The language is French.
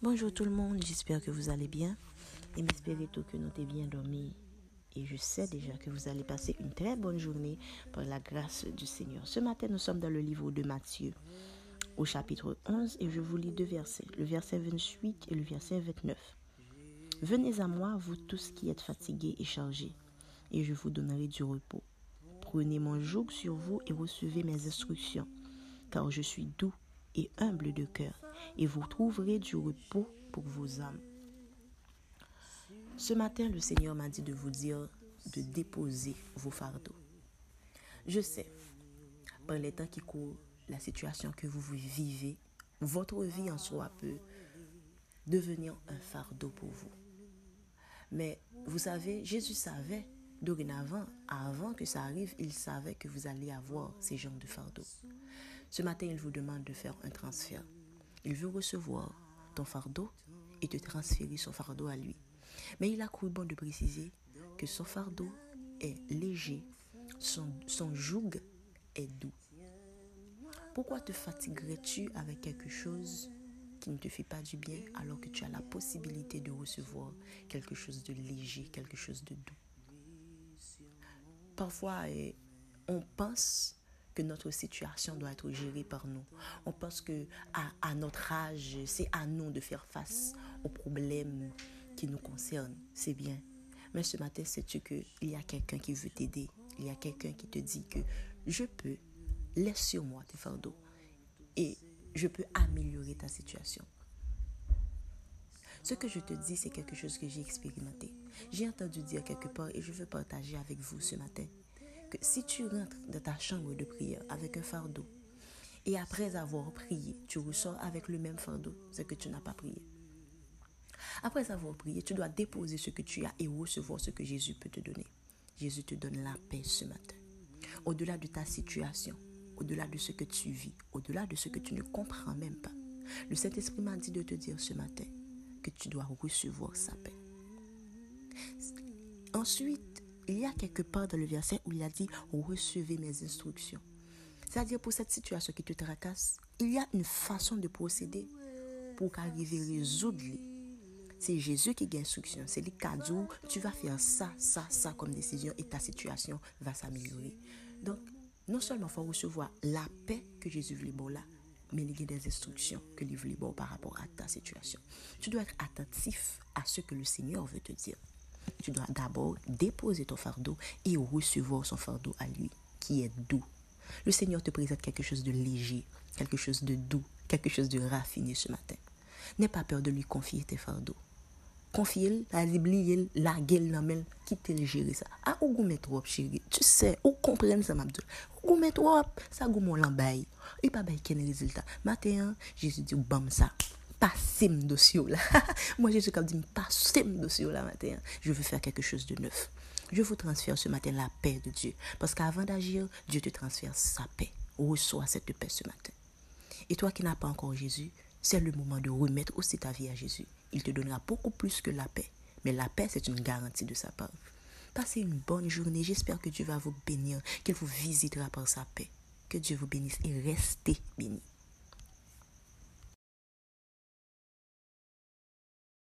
Bonjour tout le monde, j'espère que vous allez bien et m'espérez tout que nous t'es bien dormi. Et je sais déjà que vous allez passer une très bonne journée par la grâce du Seigneur. Ce matin, nous sommes dans le livre de Matthieu, au chapitre 11, et je vous lis deux versets, le verset 28 et le verset 29. Venez à moi, vous tous qui êtes fatigués et chargés, et je vous donnerai du repos. Prenez mon joug sur vous et recevez mes instructions, car je suis doux et humble de cœur, et vous trouverez du repos pour vos âmes. Ce matin, le Seigneur m'a dit de vous dire de déposer vos fardeaux. Je sais, par les temps qui courent, la situation que vous vivez, votre vie en soi peut devenir un fardeau pour vous. Mais vous savez, Jésus savait dorénavant, avant que ça arrive, il savait que vous allez avoir ces genres de fardeaux. Ce matin, il vous demande de faire un transfert. Il veut recevoir ton fardeau et te transférer son fardeau à lui. Mais il a cru bon de préciser que son fardeau est léger, son, joug est doux. Pourquoi te fatiguerais-tu avec quelque chose qui ne te fait pas du bien alors que tu as la possibilité de recevoir quelque chose de léger, quelque chose de doux? Parfois, eh, on pense notre situation doit être gérée par nous. On pense que à, notre âge, c'est à nous de faire face aux problèmes qui nous concernent. C'est bien. Mais ce matin, sais-tu qu'il y a quelqu'un qui veut t'aider? Il y a quelqu'un qui te dit que je peux, laisse sur moi tes fardeaux et je peux améliorer ta situation. Ce que je te dis, c'est quelque chose que j'ai expérimenté. J'ai entendu dire quelque part et je veux partager avec vous ce matin que si tu rentres dans ta chambre de prière avec un fardeau et après avoir prié, tu ressors avec le même fardeau, c'est que tu n'as pas prié. Après avoir prié, tu dois déposer ce que tu as et recevoir ce que Jésus peut te donner. Jésus te donne la paix ce matin. Au-delà de ta situation, au-delà de ce que tu vis, au-delà de ce que tu ne comprends même pas, le Saint-Esprit m'a dit de te dire ce matin que tu dois recevoir sa paix. Ensuite, il y a quelque part dans le verset où il a dit recevez mes instructions. C'est-à-dire pour cette situation qui te tracasse, il y a une façon de procéder pour qu'arriver à résoudre. C'est Jésus qui gagne instruction. C'est le cadeau. Tu vas faire ça, ça, ça comme décision et ta situation va s'améliorer. Donc, non seulement il faut recevoir la paix que Jésus voulait bon là, mais il y a des instructions que lui voulait bon par rapport à ta situation. Tu dois être attentif à ce que le Seigneur veut te dire tu dois d'abord déposer ton fardeau et recevoir son fardeau à lui, qui est doux. Le Seigneur te présente quelque chose de léger, quelque chose de doux, quelque chose de raffiné ce matin. N'aie pas peur de lui confier tes fardeaux. Confie-le, la liblier, la gueule, la main, quitte le gérer ça. Ah, ou goût trop, chérie? Tu sais, ou comprendre ça, m'abdou. Ou goût trop, ça goût mon. Et pas bail quel résultat. Matin, Jésus dit, bam ça passer mon dossier là. Moi, Jésus qui dit, passer mon dossier là matin. Je veux faire quelque chose de neuf. Je vous transfère ce matin la paix de Dieu. Parce qu'avant d'agir, Dieu te transfère sa paix. Reçois cette paix ce matin. Et toi qui n'as pas encore Jésus, c'est le moment de remettre aussi ta vie à Jésus. Il te donnera beaucoup plus que la paix. Mais la paix, c'est une garantie de sa part. Passez une bonne journée. J'espère que Dieu va vous bénir, qu'il vous visitera par sa paix. Que Dieu vous bénisse et restez bénis.